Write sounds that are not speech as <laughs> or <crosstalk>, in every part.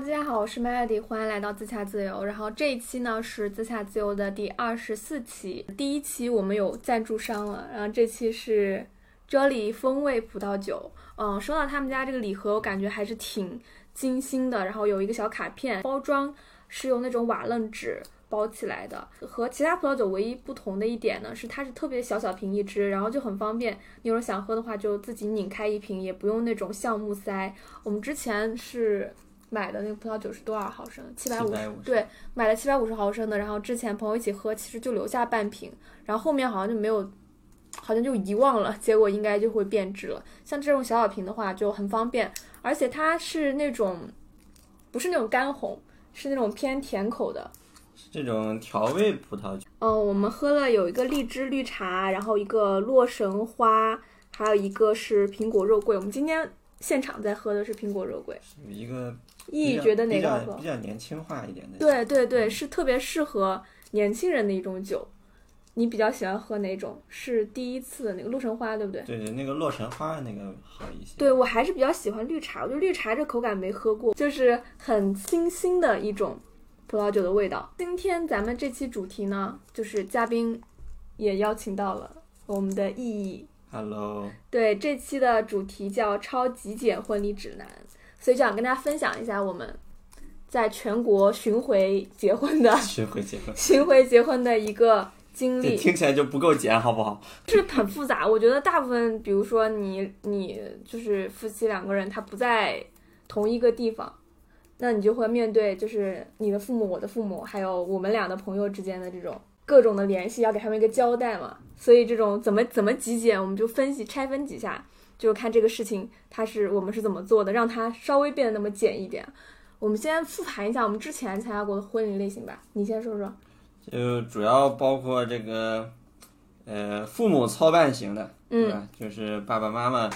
大家好，我是 Melody，欢迎来到自洽自由。然后这一期呢是自洽自由的第二十四期，第一期我们有赞助商了，然后这期是 Jolly 风味葡萄酒。嗯，收到他们家这个礼盒，我感觉还是挺精心的。然后有一个小卡片，包装是用那种瓦楞纸包起来的。和其他葡萄酒唯一不同的一点呢，是它是特别小小瓶一支，然后就很方便。你有人想喝的话，就自己拧开一瓶，也不用那种橡木塞。我们之前是买的那个葡萄酒是多少毫升？七百五十。750对，买了七百五十毫升的，然后之前朋友一起喝，其实就留下半瓶，然后后面好像就没有，好像就遗忘了，结果应该就会变质了。像这种小小瓶的话就很方便，而且它是那种不是那种干红，是那种偏甜口的。这种调味葡萄酒，嗯，我们喝了有一个荔枝绿茶，然后一个洛神花，还有一个是苹果肉桂。我们今天现场在喝的是苹果肉桂。有一个意义觉得哪个好喝比较年轻化一点的，对对对，是特别适合年轻人的一种酒。你比较喜欢喝哪种？是第一次的那个洛神花，对不对？对对，那个洛神花那个好一些。对我还是比较喜欢绿茶，我觉得绿茶这口感没喝过，就是很清新的一种葡萄酒的味道。今天咱们这期主题呢，就是嘉宾也邀请到了我们的意义。Hello，对，这期的主题叫“超极简婚礼指南”，所以就想跟大家分享一下我们在全国巡回结婚的巡回结婚，<laughs> 巡回结婚的一个经历。听起来就不够简，好不好？<laughs> 就是很复杂。我觉得大部分，比如说你你就是夫妻两个人，他不在同一个地方，那你就会面对就是你的父母、我的父母，还有我们俩的朋友之间的这种各种的联系，要给他们一个交代嘛。所以这种怎么怎么极简，我们就分析拆分几下，就看这个事情它是我们是怎么做的，让它稍微变得那么简一点。我们先复盘一下我们之前参加过的婚礼类型吧，你先说说。就主要包括这个，呃，父母操办型的，对吧？就是爸爸妈妈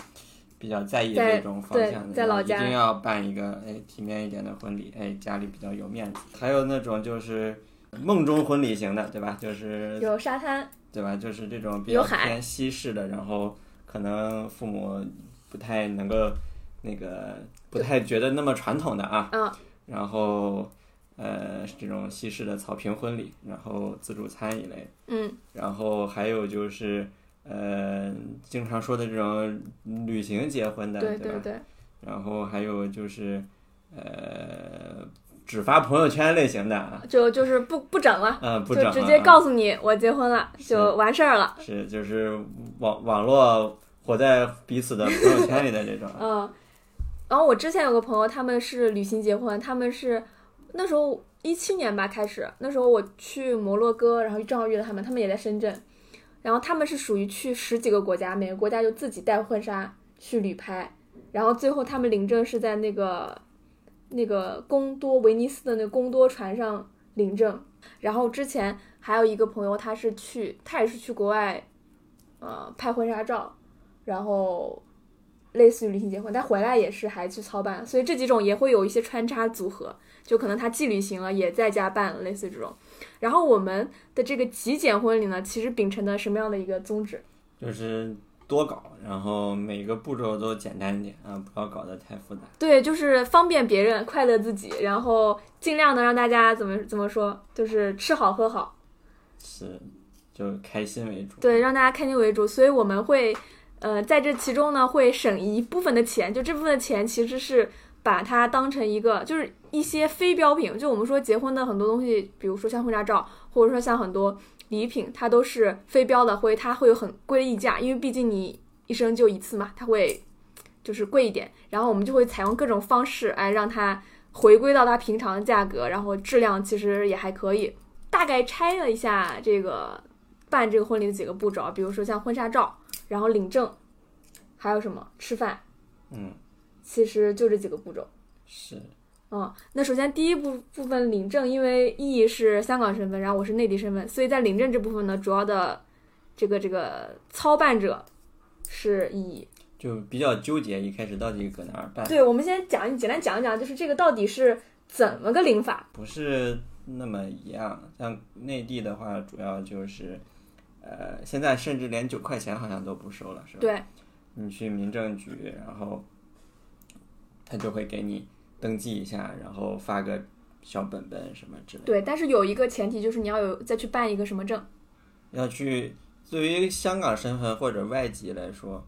比较在意在这种方向的，在老家一定要办一个哎体面一点的婚礼，哎家里比较有面子。还有那种就是梦中婚礼型的，对吧？就是有沙滩，对吧？就是这种比较偏西式的，然后可能父母不太能够那个不太觉得那么传统的啊，嗯，然后呃这种西式的草坪婚礼，然后自助餐一类，嗯，然后还有就是呃经常说的这种旅行结婚的，吧？对对对。然后还有就是呃只发朋友圈类型的啊，就就是不不整了，嗯、不整就直接告诉你我结婚了，就完事儿了。是，就是网网络活在彼此的朋友圈里的这种。<laughs> 嗯，然后我之前有个朋友，他们是旅行结婚，他们是那时候一七年吧开始，那时候我去摩洛哥，然后正好遇到他们，他们也在深圳，然后他们是属于去十几个国家，每个国家就自己带婚纱去旅拍，然后最后他们领证是在那个那个贡多威尼斯的那贡多船上领证，然后之前还有一个朋友，他是去他也是去国外，呃拍婚纱照，然后类似于旅行结婚，但回来也是还去操办，所以这几种也会有一些穿插组合，就可能他既旅行了，也在家办了，类似于这种。然后我们的这个极简婚礼呢，其实秉承的什么样的一个宗旨？就是多搞，然后每个步骤都简单一点啊，不要搞得太复杂。对，就是方便别人，快乐自己，然后尽量的让大家怎么怎么说，就是吃好喝好，是，就开心为主。对，让大家开心为主。所以我们会，呃，在这其中呢，会省一部分的钱，就这部分的钱其实是把它当成一个，就是一些非标品，就我们说结婚的很多东西，比如说像婚纱照，或者说像很多礼品，它都是非标的，会它会有很贵的溢价，因为毕竟你一生就一次嘛，它会就是贵一点。然后我们就会采用各种方式，哎，让它回归到它平常的价格，然后质量其实也还可以。大概拆了一下这个办这个婚礼的几个步骤，比如说像婚纱照，然后领证，还有什么吃饭，嗯，其实就这几个步骤。是，嗯，那首先第一部部分领证，因为 E 是香港身份，然后我是内地身份，所以在领证这部分呢，主要的这个这个操办者是意。就比较纠结，一开始到底搁哪儿办？对，我们先讲简单讲一讲，就是这个到底是怎么个领法？不是那么一样。像内地的话，主要就是，呃，现在甚至连九块钱好像都不收了，是吧？对，你去民政局，然后他就会给你登记一下，然后发个小本本什么之类的。对，但是有一个前提就是你要有再去办一个什么证。要去对于香港身份或者外籍来说，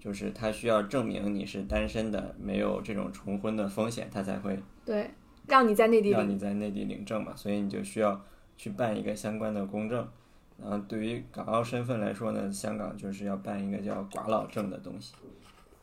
就是他需要证明你是单身的，没有这种重婚的风险，他才会对，让你在内地让。你在内地领证嘛，所以你就需要去办一个相关的公证。然后对于港澳身份来说呢，香港就是要办一个叫寡老证的东西，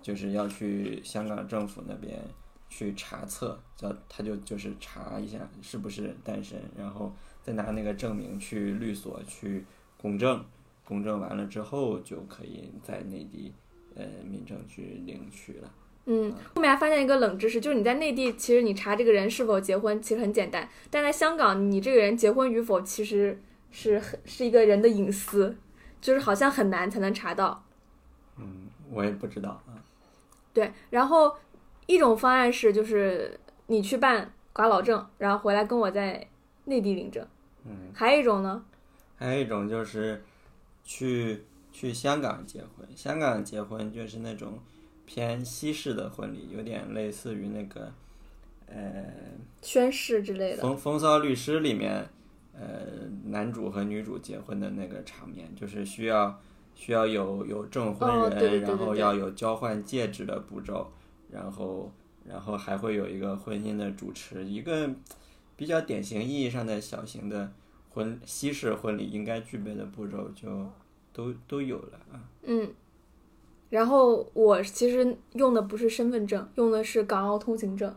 就是要去香港政府那边去查册，叫他就就是查一下是不是单身，然后再拿那个证明去律所去公证，公证完了之后就可以在内地呃民政局领取了。嗯，后面还发现一个冷知识，就是你在内地，其实你查这个人是否结婚其实很简单，但在香港，你这个人结婚与否其实是很是一个人的隐私，就是好像很难才能查到。嗯，我也不知道啊。对，然后一种方案是就是你去办寡老证，然后回来跟我在内地领证。嗯，还有一种呢，还有一种就是去去香港结婚，香港结婚就是那种偏西式的婚礼，有点类似于那个呃宣誓之类《的。风风骚律师》里面呃男主和女主结婚的那个场面，就是需要需要有有证婚人，哦对对对对然后要有交换戒指的步骤，然后然后还会有一个婚姻的主持，一个比较典型意义上的小型的婚西式婚礼应该具备的步骤就都都有了啊。嗯，然后我其实用的不是身份证，用的是港澳通行证，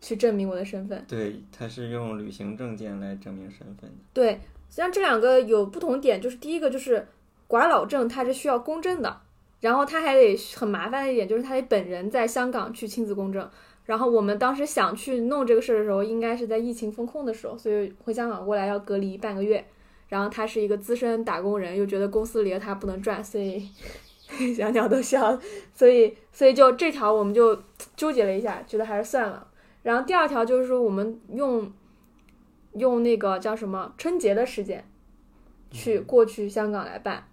去证明我的身份。对，他是用旅行证件来证明身份的。对，实际上这两个有不同点，就是第一个就是寡老证它是需要公证的，然后他还得很麻烦的一点就是他得本人在香港去亲子公证。然后我们当时想去弄这个事儿的时候，应该是在疫情封控的时候，所以回香港过来要隔离半个月。然后他是一个资深打工人，又觉得公司离了他不能赚，所以 <laughs> 小鸟都笑了。所以所以就这条我们就纠结了一下，觉得还是算了。然后第二条就是说我们用用那个叫什么春节的时间去过去香港来办。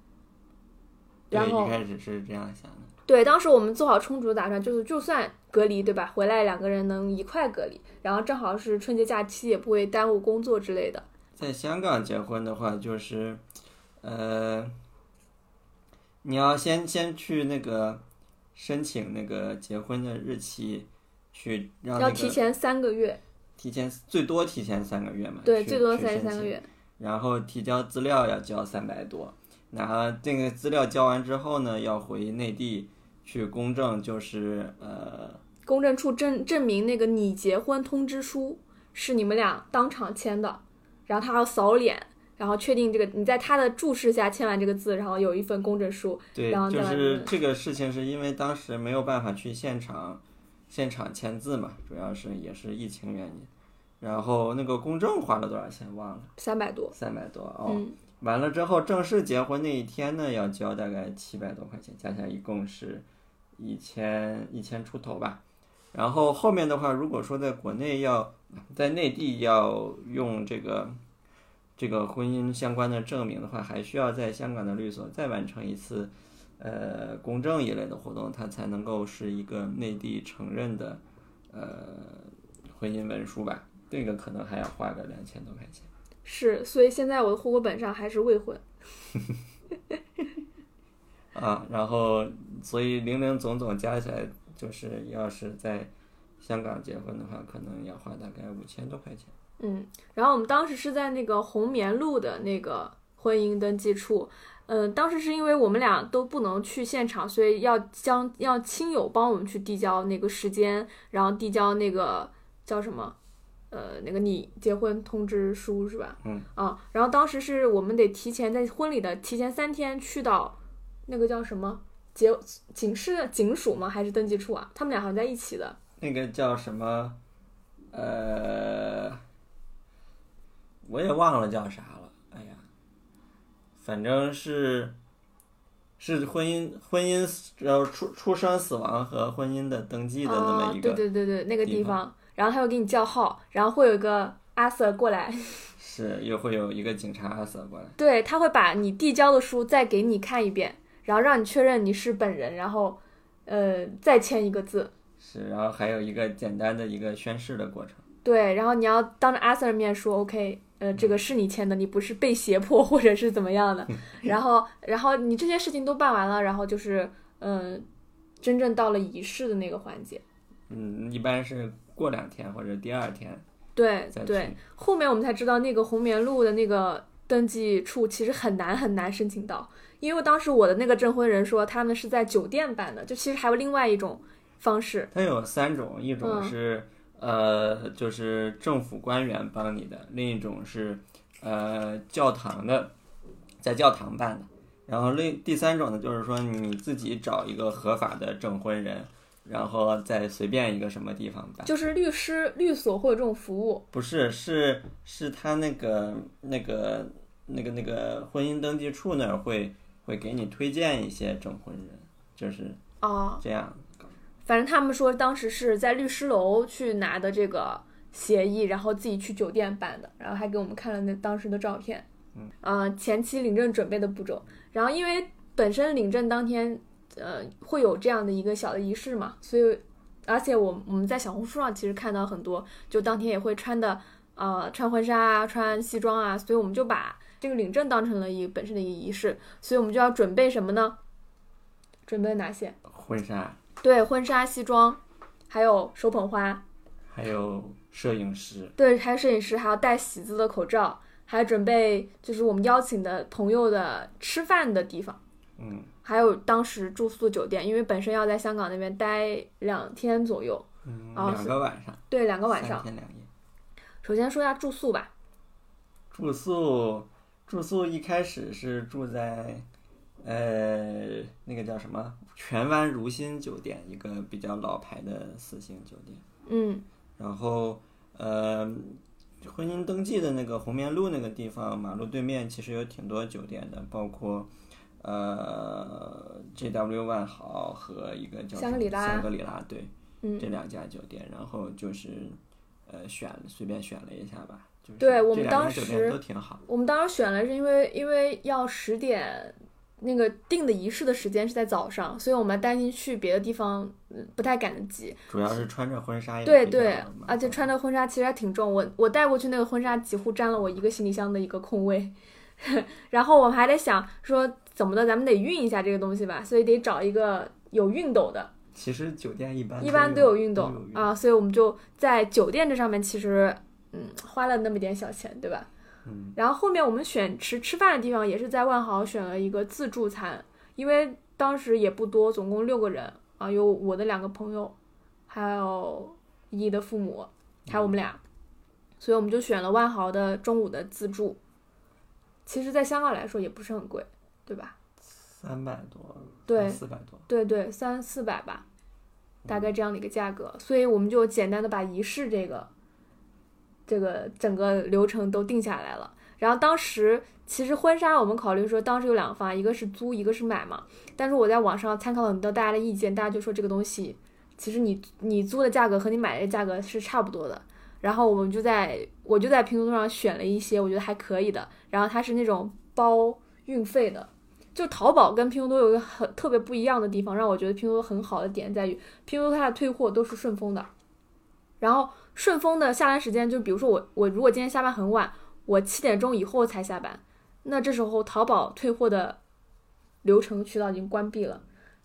对，然后一开始是这样想的。对，当时我们做好充足的打算，就是就算隔离，对吧？回来两个人能一块隔离，然后正好是春节假期，也不会耽误工作之类的。在香港结婚的话，就是，呃，你要先先去那个申请那个结婚的日期，去让那个要提前三个月，提前最多提前三个月嘛，对，最多三三个月。然后提交资料要交三百多，然后这个资料交完之后呢，要回内地去公证，就是呃，公证处证证明那个你结婚通知书是你们俩当场签的，然后他要扫脸，然后确定这个你在他的注视下签完这个字，然后有一份公证书。对然后，就是这个事情是因为当时没有办法去现场现场签字嘛，主要是也是疫情原因。然后那个公证花了多少钱忘了，三百多，三百多哦。嗯，完了之后，正式结婚那一天呢，要交大概七百多块钱，加起来一共是一千一千出头吧。然后后面的话，如果说在国内要在内地要用这个这个婚姻相关的证明的话，还需要在香港的律所再完成一次呃公证一类的活动，它才能够是一个内地承认的呃婚姻文书吧。这个可能还要花个两千多块钱。是，所以现在我的户口本上还是未婚。<laughs> 啊，然后所以零零总总加起来，就是要是在香港结婚的话，可能要花大概五千多块钱。嗯，然后我们当时是在那个红棉路的那个婚姻登记处，嗯、当时是因为我们俩都不能去现场，所以要将要亲友帮我们去递交那个时间，然后递交那个叫什么，呃，那个你结婚通知书是吧？嗯。啊，然后当时是我们得提前在婚礼的提前三天去到那个叫什么结警示警署吗？还是登记处啊？他们俩好像在一起的。那个叫什么？呃，我也忘了叫啥了。哎呀，反正是是婚姻婚姻呃出出生死亡和婚姻的登记的那么哦，一个，对对对对，那个地方，然后他会给你叫号，然后会有一个阿 Sir 过来，是又会有一个警察阿 Sir 过来。<laughs> 对他会把你递交的书再给你看一遍，然后让你确认你是本人，然后呃，再签一个字。是，然后还有一个简单的一个宣誓的过程。对，然后你要当着阿 Sir 面说 OK，呃，这个是你签的，你不是被胁迫或者是怎么样的。<laughs> 然后，然后你这些事情都办完了，然后就是嗯、真正到了仪式的那个环节。嗯，一般是过两天或者第二天对对，。后面我们才知道那个红棉路的那个登记处其实很难很难申请到，因为当时我的那个证婚人说他们是在酒店办的，就其实还有另外一种方式。它有三种，一种嗯是、呃，就是政府官员帮你的，另一种是呃教堂的，在教堂办的，然后另第三种呢，就是说你自己找一个合法的证婚人，然后在随便一个什么地方办。就是律师律所会有这种服务，不是，是是他那个那个那个那个婚姻登记处那儿会会给你推荐一些证婚人，就是哦，这样。反正他们说当时是在律师楼去拿的这个协议，然后自己去酒店办的，然后还给我们看了那当时的照片。嗯，呃，前期领证准备的步骤，然后因为本身领证当天，呃，会有这样的一个小的仪式嘛，所以而且我我们在小红书上其实看到很多，就当天也会穿的呃穿婚纱啊，穿西装啊，所以我们就把这个领证当成了一个本身的一个仪式，所以我们就要准备什么呢？准备哪些？婚纱。对，婚纱、西装，还有手捧花，还有摄影师，对，还有摄影师，还要戴喜字的口罩，还准备就是我们邀请的朋友的吃饭的地方，嗯还有当时住宿酒店，因为本身要在香港那边待两天左右，嗯，哦两个晚上，对，两个晚三上。天两夜。首先说一下住宿吧，住宿住宿一开始是住在呃那个叫什么荃湾如新酒店，一个比较老牌的四星酒店。嗯，然后呃，婚姻登记的那个红棉路那个地方，马路对面其实有挺多酒店的，包括呃 JW 万豪和一个叫香格里拉香格里拉对，嗯这两家酒店，然后就是呃选随便选了一下吧，就是对我们当时都挺好。我们当时选了是因为因为要十点。那个定的仪式的时间是在早上，所以我们担心去别的地方，嗯，不太赶得及。主要是穿着婚纱也对对，而且穿着婚纱其实还挺重，我我带过去那个婚纱几乎占了我一个行李箱的一个空位，<laughs> 然后我们还在想说怎么的，咱们得熨一下这个东西吧，所以得找一个有熨斗的，其实酒店一般一般都有有熨斗啊，所以我们就在酒店这上面其实嗯花了那么点小钱，对吧？嗯，然后后面我们选吃吃饭的地方也是在万豪选了一个自助餐，因为当时也不多，总共六个人啊，有我的两个朋友，还有依依的父母，还有我们俩，所以我们就选了万豪的中午的自助。其实，在香港来说也不是很贵，对吧？三百多，对四百多，对对，三四百吧，大概这样的一个价格，所以我们就简单的把仪式这个这个整个流程都定下来了。然后当时其实婚纱我们考虑说，当时有两个方案，一个是租，一个是买嘛。但是我在网上参考了很多大家的意见，大家就说这个东西其实你你租的价格和你买的价格是差不多的。然后我们就在我就在拼多多上选了一些我觉得还可以的，然后它是那种包运费的，就淘宝跟拼多多有一个很特别不一样的地方，让我觉得拼多多很好的点在于，拼多多它的退货都是顺丰的，然后顺丰的下单时间，就比如说我我如果今天下班很晚，我七点钟以后才下班，那这时候淘宝退货的流程渠道已经关闭了，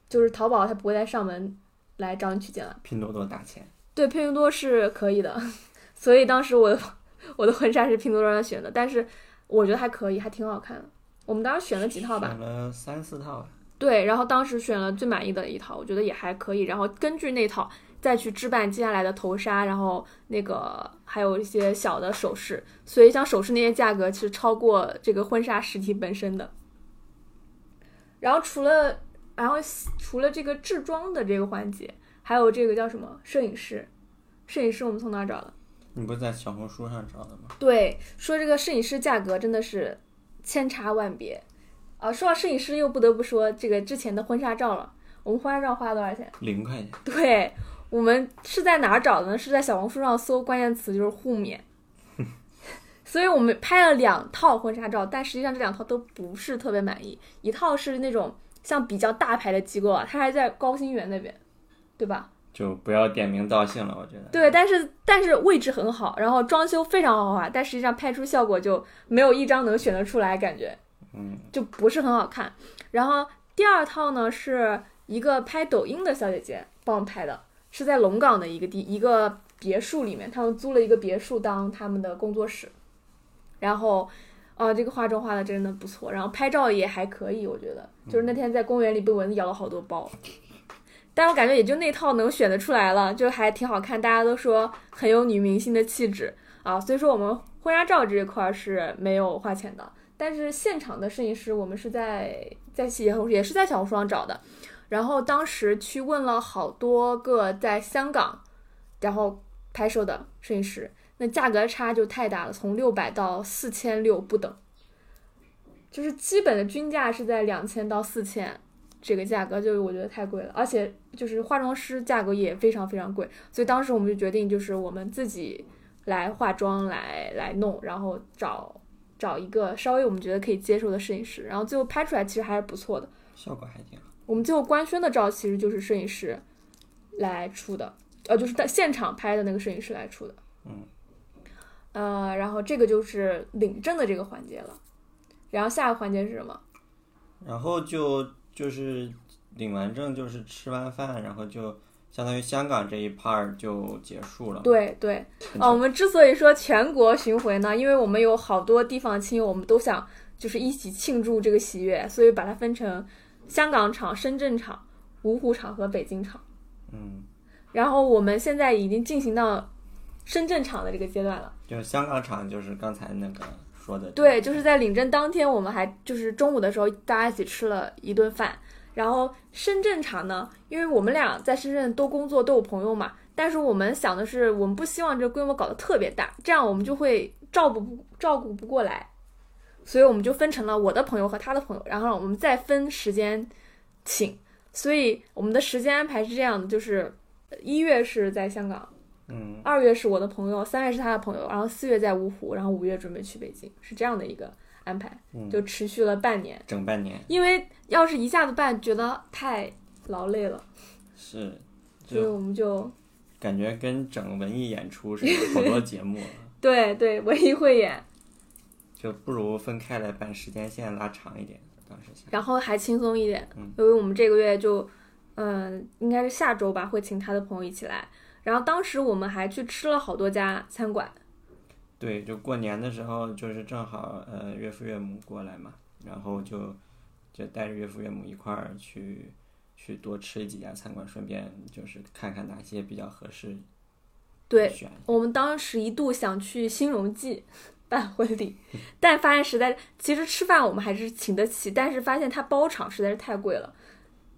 就是淘宝它不会再上门来找你取件了。拼多多打钱。对，拼多多是可以的，<laughs> 所以当时我的 <laughs> 我的婚纱是拼多多上选的，但是我觉得还可以，还挺好看的。我们当时选了几套吧，选了三四套。对，然后当时选了最满意的一套，我觉得也还可以。然后根据那套再去置办接下来的头纱，然后那个还有一些小的首饰，所以像首饰那些价格其实超过这个婚纱实体本身的。然后除了然后除了这个制装的这个环节，还有这个叫什么摄影师，摄影师我们从哪儿找的？你不是在小红书上找的吗？对，说这个摄影师价格真的是千差万别啊！说到摄影师，又不得不说这个之前的婚纱照了。我们婚纱照花了多少钱？零块钱。对我们是在哪儿找的呢？是在小红书上搜关键词就是互免，<laughs> 所以我们拍了两套婚纱照，但实际上这两套都不是特别满意。一套是那种像比较大牌的机构啊，它还在高新园那边，对吧？就不要点名道姓了，我觉得。对，但是但是位置很好，然后装修非常豪华，但实际上拍出效果就没有一张能选得出来，感觉嗯，就不是很好看。然后第二套呢是一个拍抖音的小姐姐帮我拍的，是在龙岗的一个地一个别墅里面，他们租了一个别墅当他们的工作室，然后。哦，这个化妆化的真的不错，然后拍照也还可以，我觉得。就是那天在公园里被蚊子咬了好多包，<laughs> 但我感觉也就那套能选得出来了，就还挺好看，大家都说很有女明星的气质啊。所以说我们婚纱照这一块是没有花钱的，但是现场的摄影师我们是在在也也是在小红书上找的，然后当时去问了好多个在香港然后拍摄的摄影师，那价格差就太大了，从六百到四千六不等，就是基本的均价是在两千到四千。这个价格就是我觉得太贵了，而且就是化妆师价格也非常非常贵，所以当时我们就决定就是我们自己来化妆来来弄，然后找找一个稍微我们觉得可以接受的摄影师，然后最后拍出来其实还是不错的。效果还挺好。我们最后官宣的照其实就是摄影师来出的，呃，就是在现场拍的那个摄影师来出的。嗯。呃，然后这个就是领证的这个环节了，然后下一个环节是什么？然后就就是领完证，就是吃完饭，然后就相当于香港这一 part 就结束了。对对，很啊，我们之所以说全国巡回呢，因为我们有好多地方亲友，我们都想就是一起庆祝这个喜悦，所以把它分成香港场、深圳场、芜湖场和北京场。嗯，然后我们现在已经进行到深圳场的这个阶段了。就香港场就是刚才那个对，就是在领证当天，我们还就是中午的时候，大家一起吃了一顿饭。然后深圳场呢，因为我们俩在深圳都工作，都有朋友嘛，但是我们想的是，我们不希望这个规模搞得特别大，这样我们就会照顾不照顾不过来，所以我们就分成了我的朋友和他的朋友，然后我们再分时间请。所以我们的时间安排是这样的，就是一月是在香港，嗯，二月是我的朋友，三月是他的朋友，然后四月在芜湖，然后五月准备去北京，是这样的一个安排，嗯就持续了半年。整半年因为要是一下子办，觉得太劳累了，是，所以我们就感觉跟整文艺演出似的，好多节目，<laughs> 对对文艺汇演，就不如分开来办，时间线拉长一点。当时想，然后还轻松一点嗯，因为我们这个月就，嗯，应该是下周吧，会请他的朋友一起来。然后当时我们还去吃了好多家餐馆，对，就过年的时候，就是正好呃岳父岳母过来嘛，然后就就带着岳父岳母一块儿去去多吃几家餐馆，顺便就是看看哪些比较合适，对，我们当时一度想去新荣记办婚礼，但发现实在，其实吃饭我们还是请得起，但是发现它包场实在是太贵了，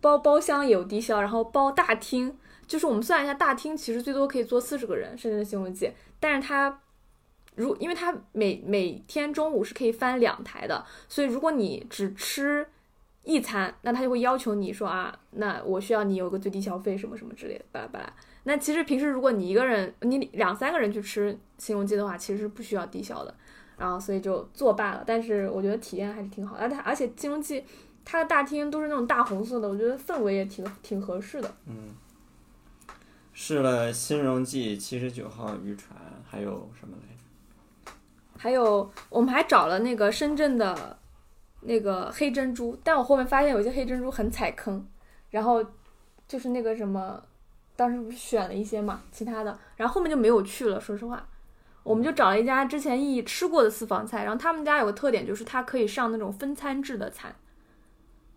包包厢也有低消，然后包大厅，就是我们算一下，大厅其实最多可以坐四十个人，深圳的新荣记，但是它。如因为它每每天中午是可以翻两台的，所以如果你只吃一餐，那他就会要求你说啊，那我需要你有个最低消费什么什么之类的，巴拉巴拉。那其实平时如果你一个人，你两三个人去吃新荣记的话，其实是不需要低消的，然后所以就作罢了。但是我觉得体验还是挺好的，而且而且新荣记它的大厅都是那种大红色的，我觉得氛围也挺挺合适的。嗯，试了新荣记七十九号渔船，还有什么来着？还有我们还找了那个深圳的那个黑珍珠，但我后面发现有些黑珍珠很踩坑，然后就是那个什么，当时不是选了一些嘛，其他的，然后后面就没有去了。说实话，我们就找了一家之前一吃过的私房菜，然后他们家有个特点就是它可以上那种分餐制的餐，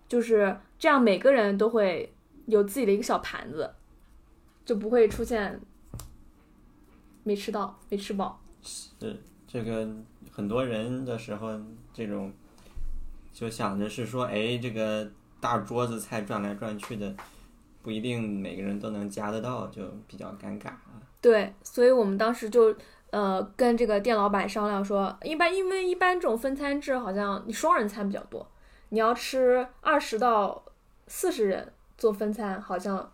就是这样每个人都会有自己的一个小盘子，就不会出现没吃到、没吃饱。是这个很多人的时候，这种就想着是说，哎，这个大桌子菜转来转去的，不一定每个人都能夹得到，就比较尴尬啊。对，所以我们当时就呃跟这个店老板商量说，一般因为一般这种分餐制好像你双人餐比较多，你要吃二十到四十人做分餐，好像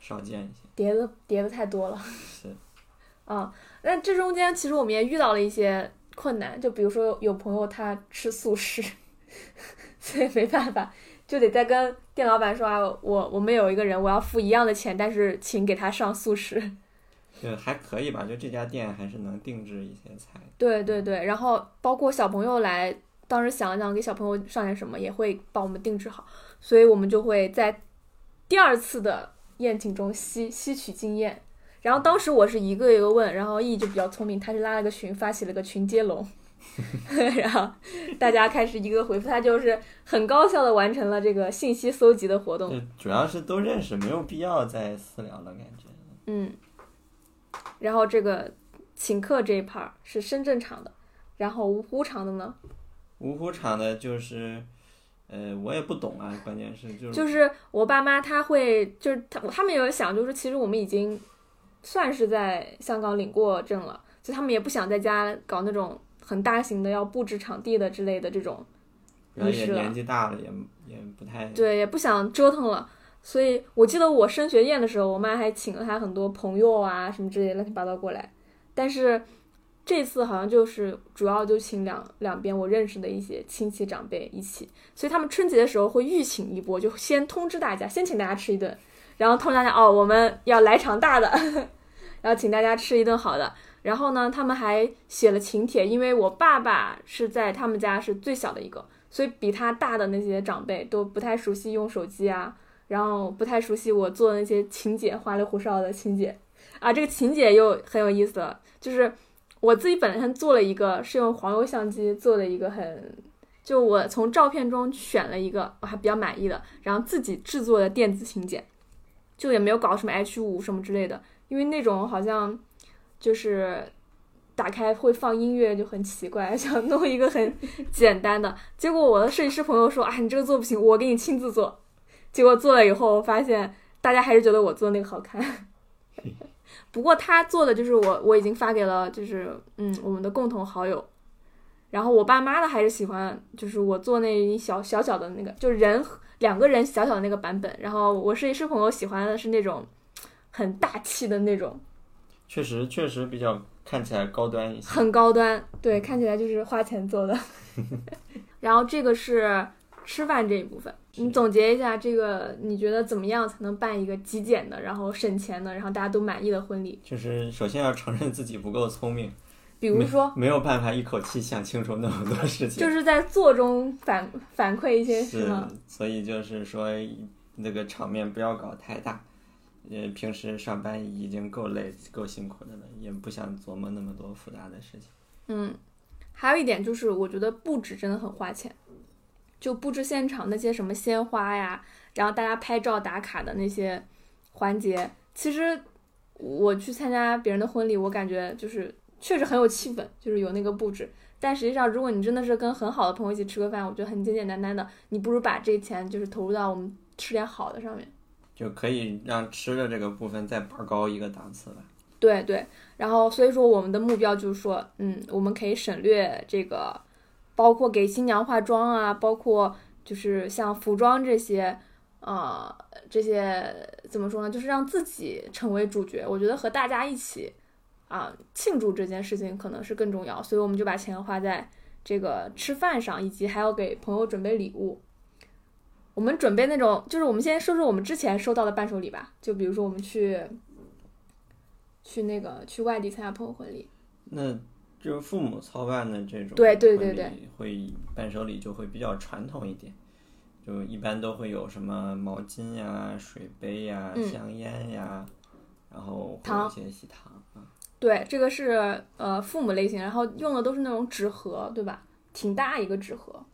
少见一些。叠的叠的太多了。是，<laughs> 啊，那这中间其实我们也遇到了一些困难，就比如说有朋友他吃素食，<laughs> 所以没办法就得再跟店老板说啊，我我们有一个人，我要付一样的钱，但是请给他上素食。<laughs> 就还可以吧，就这家店还是能定制一些菜。对对对，然后包括小朋友来，当时想了想给小朋友上点什么，也会帮我们定制好，所以我们就会在第二次的宴请中吸吸取经验。然后当时我是一个一个问，然后 E 就比较聪明，他是拉了个群，发起了个群接龙，<laughs> 然后大家开始一个回复，他就是很高效的完成了这个信息搜集的活动。主要是都认识，没有必要再私聊了，感觉。嗯，然后这个请客这一 part 是深圳场的，然后芜湖场的呢，芜湖场的就是，呃，我也不懂啊，关键是就是就是我爸妈他会就是他他们有想就是其实我们已经算是在香港领过证了，就他们也不想在家搞那种很大型的要布置场地的之类的这种，然后也仪式了年纪大了，也也不太对，也不想折腾了。所以我记得我升学宴的时候，我妈还请了她很多朋友啊什么之类乱七八糟过来，但是这次好像就是主要就请两两边我认识的一些亲戚长辈一起，所以他们春节的时候会预请一波，就先通知大家，先请大家吃一顿，然后通知大家哦，我们要来场大的，<laughs> 然后请大家吃一顿好的。然后呢，他们还写了请帖，因为我爸爸是在他们家是最小的一个，所以比他大的那些长辈都不太熟悉用手机啊，然后不太熟悉我做的那些请柬，花里胡哨的请柬啊。这个请柬又很有意思了，就是我自己本身做了一个，是用黄油相机做的一个很，就我从照片中选了一个我还比较满意的，然后自己制作的电子请柬，就也没有搞什么 H 五什么之类的，因为那种好像就是打开会放音乐就很奇怪，<laughs> 想弄一个很简单的。结果我的设计师朋友说：“啊，你这个做不行，我给你亲自做。”结果做了以后，发现大家还是觉得我做那个好看。<laughs> 不过他做的就是我我已经发给了就是嗯我们的共同好友，然后我爸妈的还是喜欢就是我做那一小小小的那个就人两个人小小的那个版本，然后我设计师朋友喜欢的是那种很大气的那种。确实确实比较看起来高端一些。很高端，对，看起来就是花钱做的。<laughs> 然后这个是吃饭这一部分，你总结一下，这个你觉得怎么样才能办一个极简的，然后省钱的，然后大家都满意的婚礼？就是首先要承认自己不够聪明，比如说，没有办法一口气想清楚那么多事情。就是在做中反反馈一些是是吗？，所以就是说那个场面不要搞太大。呃，平时上班已经够累、够辛苦的了，也不想琢磨那么多复杂的事情。嗯，还有一点就是，我觉得布置真的很花钱，就布置现场那些什么鲜花呀，然后大家拍照打卡的那些环节，其实我去参加别人的婚礼，我感觉就是确实很有气氛，就是有那个布置。但实际上，如果你真的是跟很好的朋友一起吃个饭，我觉得很简简单单的，你不如把这钱就是投入到我们吃点好的上面。就可以让吃的这个部分再拔高一个档次了。对对，然后所以说我们的目标就是说，嗯，我们可以省略这个，包括给新娘化妆啊，包括就是像服装这些，呃，这些怎么说呢？就是让自己成为主角。我觉得和大家一起啊庆祝这件事情可能是更重要，所以我们就把钱花在这个吃饭上，以及还要给朋友准备礼物。我们准备那种，就是我们先说说我们之前收到的伴手礼吧，就比如说我们去去那个去外地参加朋友婚礼，那就是父母操办的这种对对对婚礼对，会伴手礼就会比较传统一点，就一般都会有什么毛巾呀、水杯呀、嗯香烟呀，然后一些喜糖啊。对，这个是呃父母类型，然后用的都是那种纸盒，对吧？挺大一个纸盒。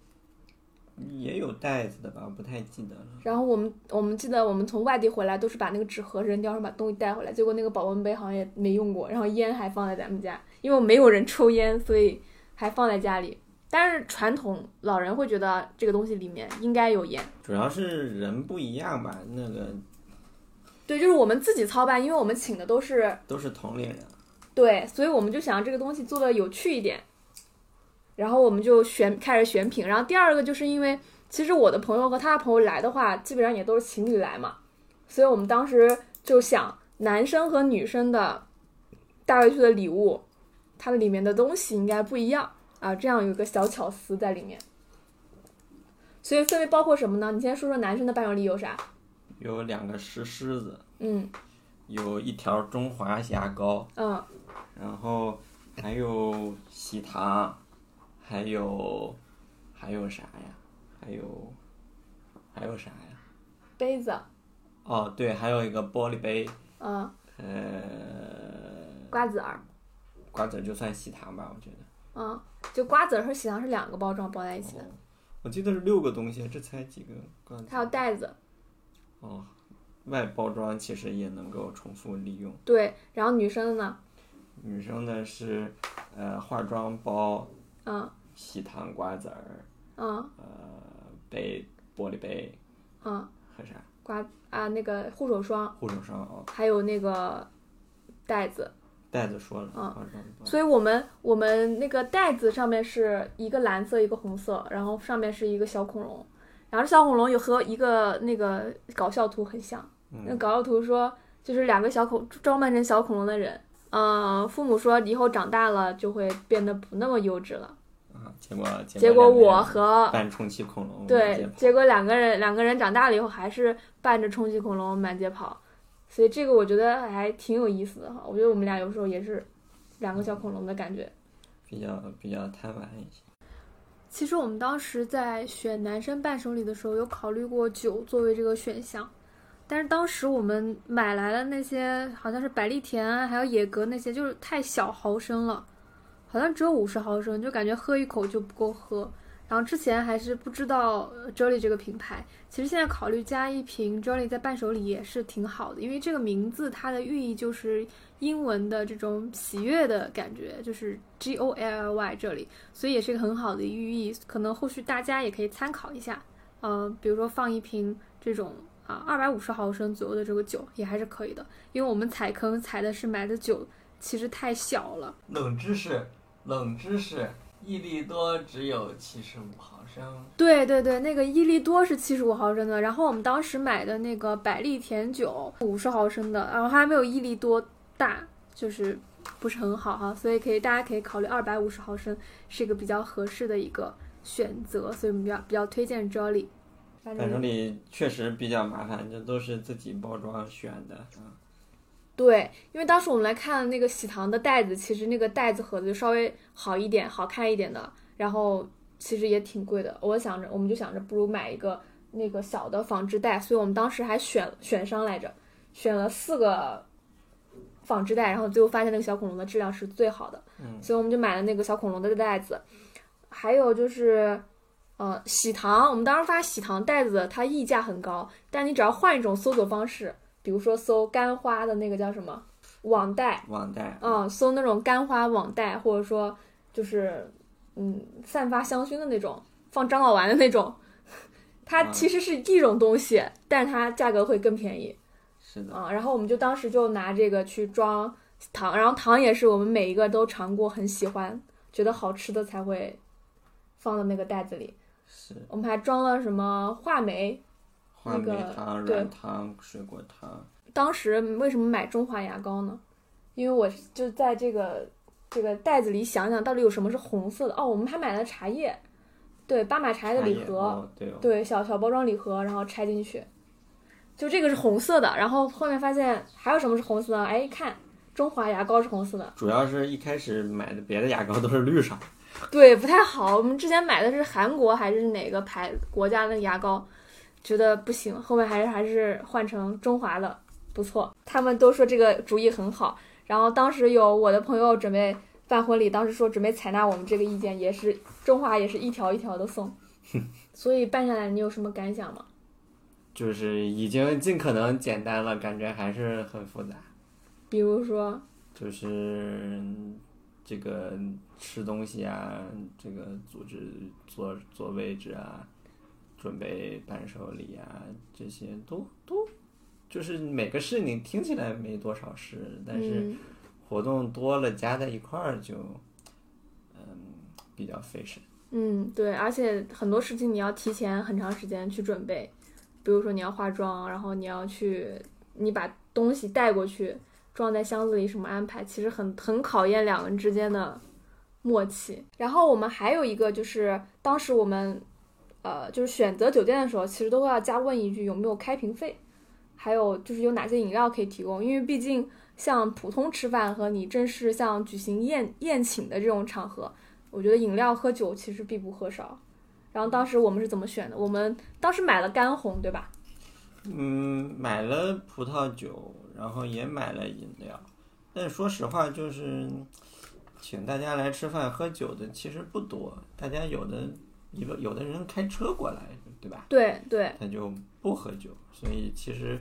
也有袋子的吧，我不太记得了。然后我们我们记得我们从外地回来都是把那个纸盒扔掉，然后把东西带回来，结果那个保温杯好像也没用过，然后烟还放在咱们家，因为没有人抽烟，所以还放在家里。但是传统老人会觉得这个东西里面应该有烟，主要是人不一样吧，那个对，就是我们自己操办，因为我们请的都是都是同龄人，对，所以我们就想这个东西做的有趣一点，然后我们就选开始选品。然后第二个就是因为其实我的朋友和他的朋友来的话，基本上也都是情侣来嘛，所以我们当时就想男生和女生的带回去的礼物，它的里面的东西应该不一样啊，这样有个小巧思在里面。所以分别包括什么呢？你先说说男生的伴手礼有啥？有两个石狮子，嗯有一条中华牙膏，嗯然后还有喜糖，还有还有啥呀？还有还有啥呀？杯子，哦，对，还有一个玻璃杯，嗯呃，瓜子儿，瓜子就算喜糖吧，我觉得。嗯，就瓜子儿和喜糖是两个包装包在一起的，我记得是六个东西，这才几个瓜子？还有袋子，哦，外包装其实也能够重复利用。对，然后女生的呢，女生的是呃化妆包、嗯。喜糖、瓜子儿、嗯。呃杯、玻璃杯嗯，和啥？瓜啊那个护手霜，护手霜哦，还有那个袋子，袋子说了，嗯。所以我们我们那个袋子上面是一个蓝色一个红色，然后上面是一个小恐龙，然后小恐龙有和一个那个搞笑图很像，那嗯，搞笑图说就是两个小恐装扮成小恐龙的人，嗯、父母说以后长大了就会变得不那么幼稚了，啊，结果。结结果我和扮充气恐龙对结果两个人两个人长大了以后还是扮着充气恐龙满街跑，所以这个我觉得还挺有意思的哈。我觉得我们俩有时候也是两个小恐龙的感觉。比较比较贪玩一些。其实我们当时在选男生伴手礼的时候，有考虑过酒作为这个选项，但是当时我们买来的那些好像是百利甜啊，还有野格那些，就是太小毫升了，好像只有五十毫升，就感觉喝一口就不够喝。然后之前还是不知道 Jolly 这个品牌，其实现在考虑加一瓶 Jolly 在伴手礼也是挺好的，因为这个名字它的寓意就是英文的这种喜悦的感觉，就是 G O L L Y 这里。所以也是一个很好的寓意，可能后续大家也可以参考一下。呃，比如说放一瓶这种啊二百五十毫升左右的这个酒也还是可以的，因为我们踩坑踩的是买的酒其实太小了。冷知识，冷知识，益力多只有七十五毫升。对对对，那个伊利多是七十五毫升的，然后我们当时买的那个百利甜酒五十毫升的，然后还没有伊利多大，就是不是很好哈，所以可以大家可以考虑二百五十毫升是一个比较合适的一个选择，所以我们比较比较推荐 Jolly。反正礼确实比较麻烦，这都是自己包装选的。啊对，因为当时我们来看那个喜糖的袋子，其实那个袋子盒子就稍微好一点、好看一点的，然后其实也挺贵的。我想着，我们就想着不如买一个那个小的纺织袋，所以我们当时还选选商来着，选了四个纺织袋，然后最后发现那个小恐龙的质量是最好的，嗯所以我们就买了那个小恐龙的袋子。还有就是，呃，喜糖，我们当时发喜糖袋子它溢价很高，但你只要换一种搜索方式，比如说搜干花的那个叫什么？网袋，网袋，嗯，搜那种干花网袋，或者说就是嗯散发香薰的那种，放樟脑丸的那种，<laughs> 它啊。其实是一种东西，但是它价格会更便宜。是的，啊。然后我们就当时就拿这个去装糖，然后糖也是我们每一个都尝过，很喜欢，觉得好吃的才会放到那个袋子里。是。我们还装了什么，话梅那个糖、对软糖、水果糖。当时为什么买中华牙膏呢？因为我就在这个这个袋子里想想到底有什么是红色的哦，我们还买了茶叶，对，巴马茶叶的礼盒，哦，对哦，对，小小包装礼盒，然后拆进去，就这个是红色的，然后后面发现还有什么是红色的？哎，一看中华牙膏是红色的，主要是一开始买的别的牙膏都是绿色，对，不太好。我们之前买的是韩国还是哪个牌国家的牙膏，觉得不行，后面还是还是换成中华的，不错。他们都说这个主意很好。然后当时有我的朋友准备办婚礼，当时说准备采纳我们这个意见，也是中华也是一条一条的送。所以办下来你有什么感想吗？就是已经尽可能简单了，感觉还是很复杂。比如说，就是这个吃东西啊，这个组织坐坐位置啊，准备伴手礼啊，这些都都就是每个事你听起来没多少事，但是嗯，活动多了加在一块儿就嗯比较费神。嗯，对，而且很多事情你要提前很长时间去准备，比如说你要化妆，然后你要去，你把东西带过去，装在箱子里，什么安排，其实很很考验两个人之间的默契。然后我们还有一个就是，当时我们呃，就是选择酒店的时候，其实都会要加问一句有没有开瓶费，还有就是有哪些饮料可以提供，因为毕竟像普通吃饭和你正式像举行宴宴请的这种场合，我觉得饮料喝酒其实必不可少。然后当时我们是怎么选的？我们当时买了干红，对吧？嗯，买了葡萄酒，然后也买了饮料，但说实话，就是请大家来吃饭喝酒的其实不多，大家有的一个有的人开车过来，对吧？对对，他就不喝酒，所以其实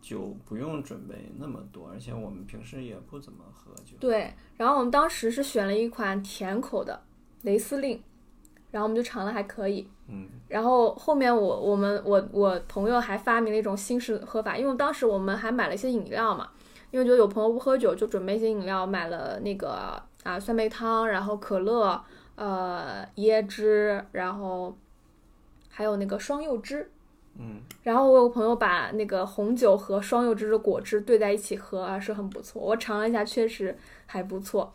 酒不用准备那么多，而且我们平时也不怎么喝酒。对，然后我们当时是选了一款甜口的雷司令，然后我们就尝了还可以。嗯，然后后面我我们我我朋友还发明了一种新式喝法，因为当时我们还买了一些饮料嘛，因为觉得有朋友不喝酒，就准备一些饮料，买了那个啊酸梅汤，然后可乐，呃椰汁，然后还有那个双柚汁。嗯，然后我有个朋友把那个红酒和双柚汁的果汁兑在一起喝啊，是很不错。我尝了一下，确实还不错。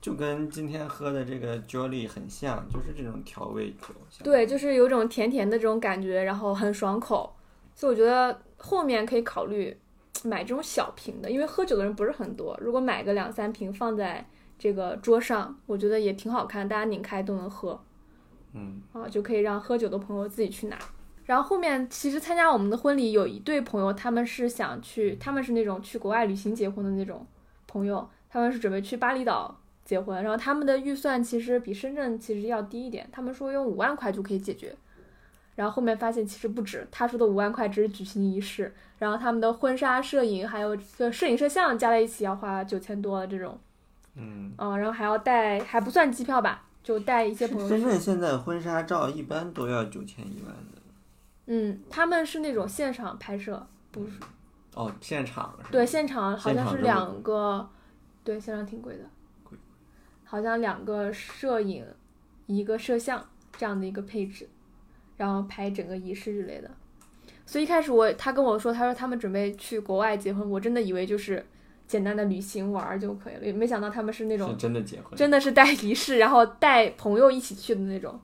就跟今天喝的这个 Jolly 很像，就是这种调味酒。对，就是有种甜甜的这种感觉，然后很爽口，所以我觉得后面可以考虑买这种小瓶的，因为喝酒的人不是很多。如果买个两三瓶放在这个桌上，我觉得也挺好看，大家拧开都能喝嗯，啊，就可以让喝酒的朋友自己去拿。然后后面其实参加我们的婚礼有一对朋友，他们是想去，他们是那种去国外旅行结婚的那种朋友，他们是准备去巴厘岛结婚，然后他们的预算其实比深圳其实要低一点，他们说用五万块就可以解决，然后后面发现其实不止，他说的五万块只是举行仪式，然后他们的婚纱摄影还有这个摄影摄像加在一起要花九千多的这种，嗯，嗯，然后还要带还不算机票吧，就带一些朋友去，深圳现在婚纱照一般都要九千一万的。嗯，他们是那种现场拍摄，不是。哦，现场是？对，现场好像是两个，对，现场挺贵的贵，好像两个摄影，一个摄像这样的一个配置，然后拍整个仪式之类的。所以一开始我他跟我说，他说他们准备去国外结婚，我真的以为就是简单的旅行玩儿就可以了，也没想到他们是那种是真的结婚。真的是带仪式，然后带朋友一起去的那种，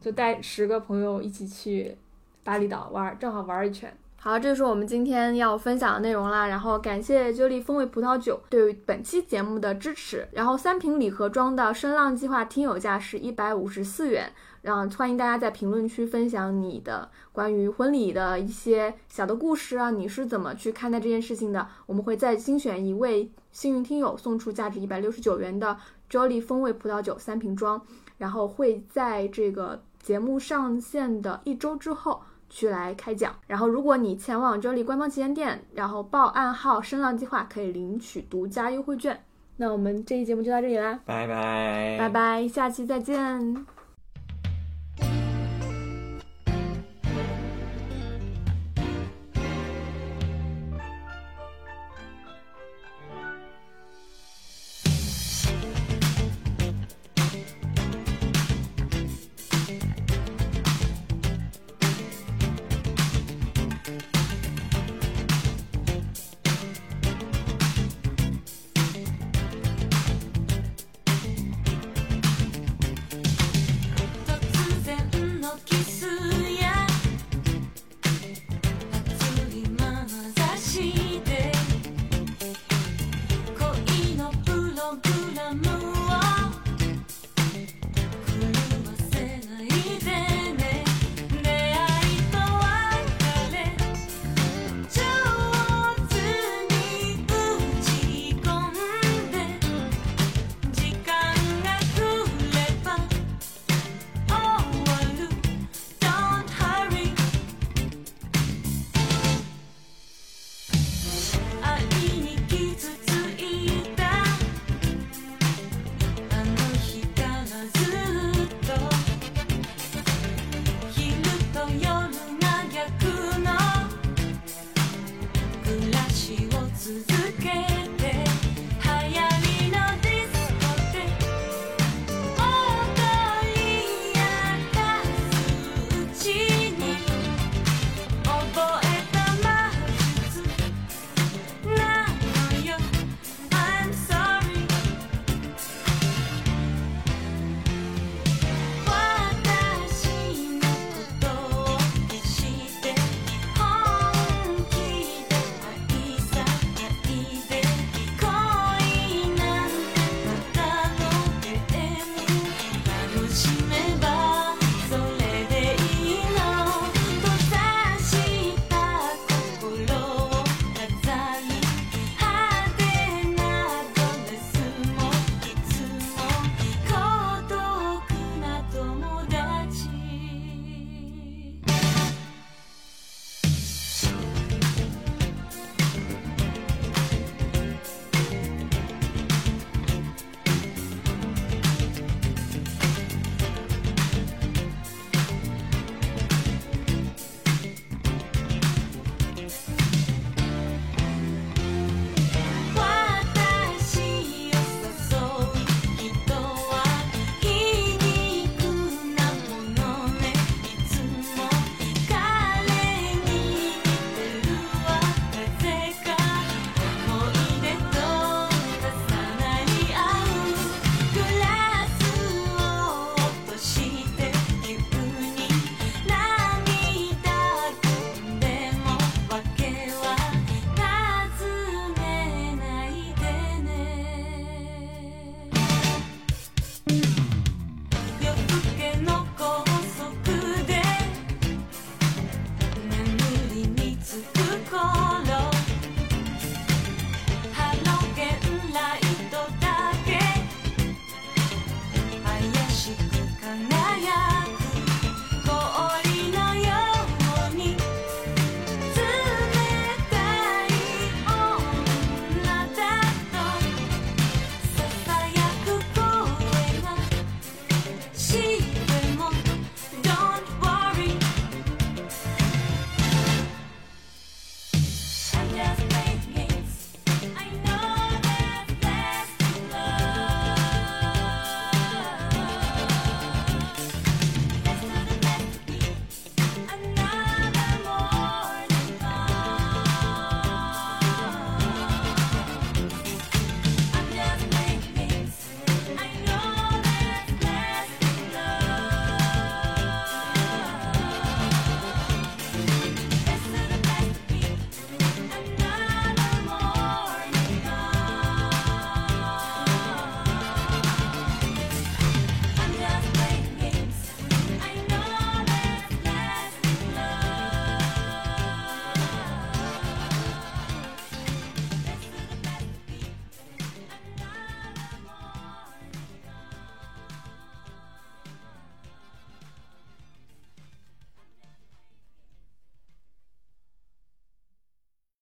就带十个朋友一起去巴厘岛玩儿，正好玩儿一圈。好，这就是我们今天要分享的内容啦。然后感谢九里风味葡萄酒对于本期节目的支持。然后三瓶礼盒装的声浪计划听友价是一百五十四元。然后欢迎大家在评论区分享你的关于婚礼的一些小的故事啊，你是怎么去看待这件事情的？我们会再精选一位幸运听友送出价值一百六十九元的 Jolly 风味葡萄酒三瓶装，然后会在这个节目上线的一周之后去来开奖。然后如果你前往 Jolly 官方旗舰店，然后报暗号“声浪计划”，可以领取独家优惠券。那我们这期节目就到这里啦，拜拜，拜拜，下期再见。